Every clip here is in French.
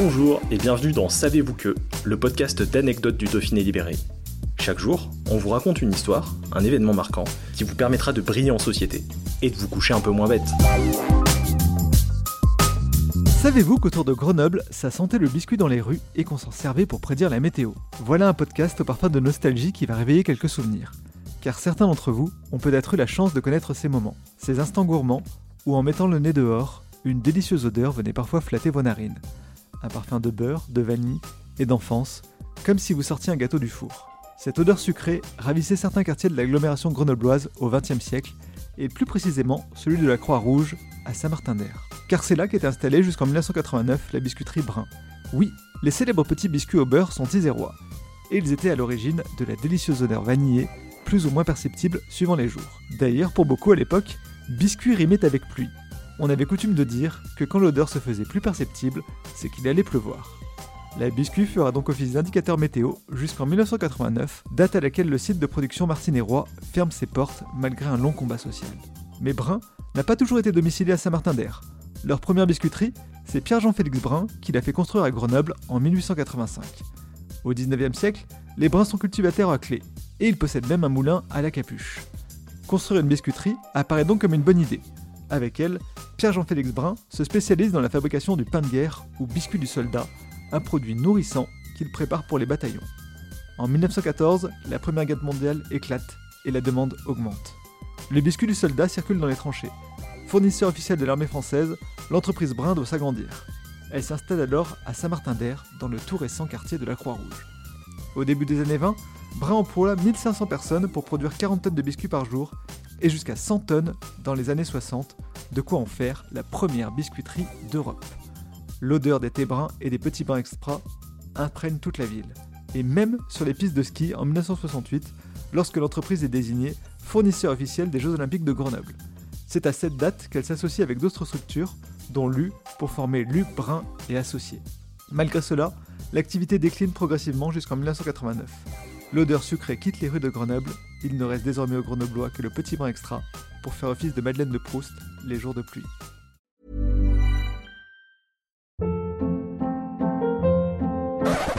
Bonjour et bienvenue dans Savez-vous que, le podcast d'anecdotes du Dauphiné libéré. Chaque jour, on vous raconte une histoire, un événement marquant, qui vous permettra de briller en société et de vous coucher un peu moins bête. Savez-vous qu'autour de Grenoble, ça sentait le biscuit dans les rues et qu'on s'en servait pour prédire la météo? Voilà un podcast au parfum de nostalgie qui va réveiller quelques souvenirs. Car certains d'entre vous ont peut-être eu la chance de connaître ces moments, ces instants gourmands où en mettant le nez dehors, une délicieuse odeur venait parfois flatter vos narines. Un parfum de beurre, de vanille et d'enfance, comme si vous sortiez un gâteau du four. Cette odeur sucrée ravissait certains quartiers de l'agglomération grenobloise au XXe siècle, et plus précisément celui de la Croix-Rouge à Saint-Martin-d'Air. Car c'est là qu'est installée jusqu'en 1989 la biscuiterie Brun. Oui, les célèbres petits biscuits au beurre sont isérois, et ils étaient à l'origine de la délicieuse odeur vanillée, plus ou moins perceptible suivant les jours. D'ailleurs, pour beaucoup à l'époque, biscuit rimait avec pluie. On avait coutume de dire que quand l'odeur se faisait plus perceptible, c'est qu'il allait pleuvoir. La biscuit fera donc office d'indicateur météo jusqu'en 1989, date à laquelle le site de production martinérois ferme ses portes malgré un long combat social. Mais Brun n'a pas toujours été domicilié à Saint-Martin-d'Air. Leur première biscuiterie, c'est Pierre-Jean-Félix Brun qui l'a fait construire à Grenoble en 1885. Au 19e siècle, les Bruns sont cultivateurs à clé, et ils possèdent même un moulin à la capuche. Construire une biscuiterie apparaît donc comme une bonne idée. Avec elle, Pierre-Jean-Félix Brun se spécialise dans la fabrication du pain de guerre ou biscuit du soldat, un produit nourrissant qu'il prépare pour les bataillons. En 1914, la Première Guerre mondiale éclate et la demande augmente. Le biscuit du soldat circule dans les tranchées. Fournisseur officiel de l'armée française, l'entreprise Brun doit s'agrandir. Elle s'installe alors à Saint-Martin-d'Air, dans le tout récent quartier de la Croix-Rouge. Au début des années 20, Brun emploie 1500 personnes pour produire 40 tonnes de biscuits par jour et jusqu'à 100 tonnes dans les années 60, de quoi en faire la première biscuiterie d'Europe. L'odeur des thés bruns et des petits pains extra imprègne toute la ville. Et même sur les pistes de ski en 1968, lorsque l'entreprise est désignée fournisseur officiel des Jeux Olympiques de Grenoble. C'est à cette date qu'elle s'associe avec d'autres structures, dont l'U, pour former l'U Brun et Associés. Malgré cela, l'activité décline progressivement jusqu'en 1989. L'odeur sucrée quitte les rues de Grenoble, il ne reste désormais aux Grenoblois que le petit brin extra pour faire office de Madeleine de Proust les jours de pluie.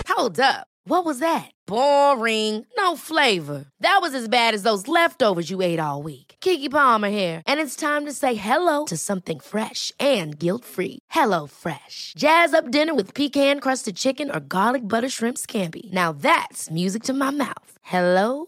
Hold up. What was that? Boring. No flavor. That was as bad as those leftovers you ate all week. Kiki Palmer here, and it's time to say hello to something fresh and guilt-free. Hello Fresh. Jazz up dinner with pecan-crusted chicken or garlic butter shrimp scampi. Now that's music to my mouth. Hello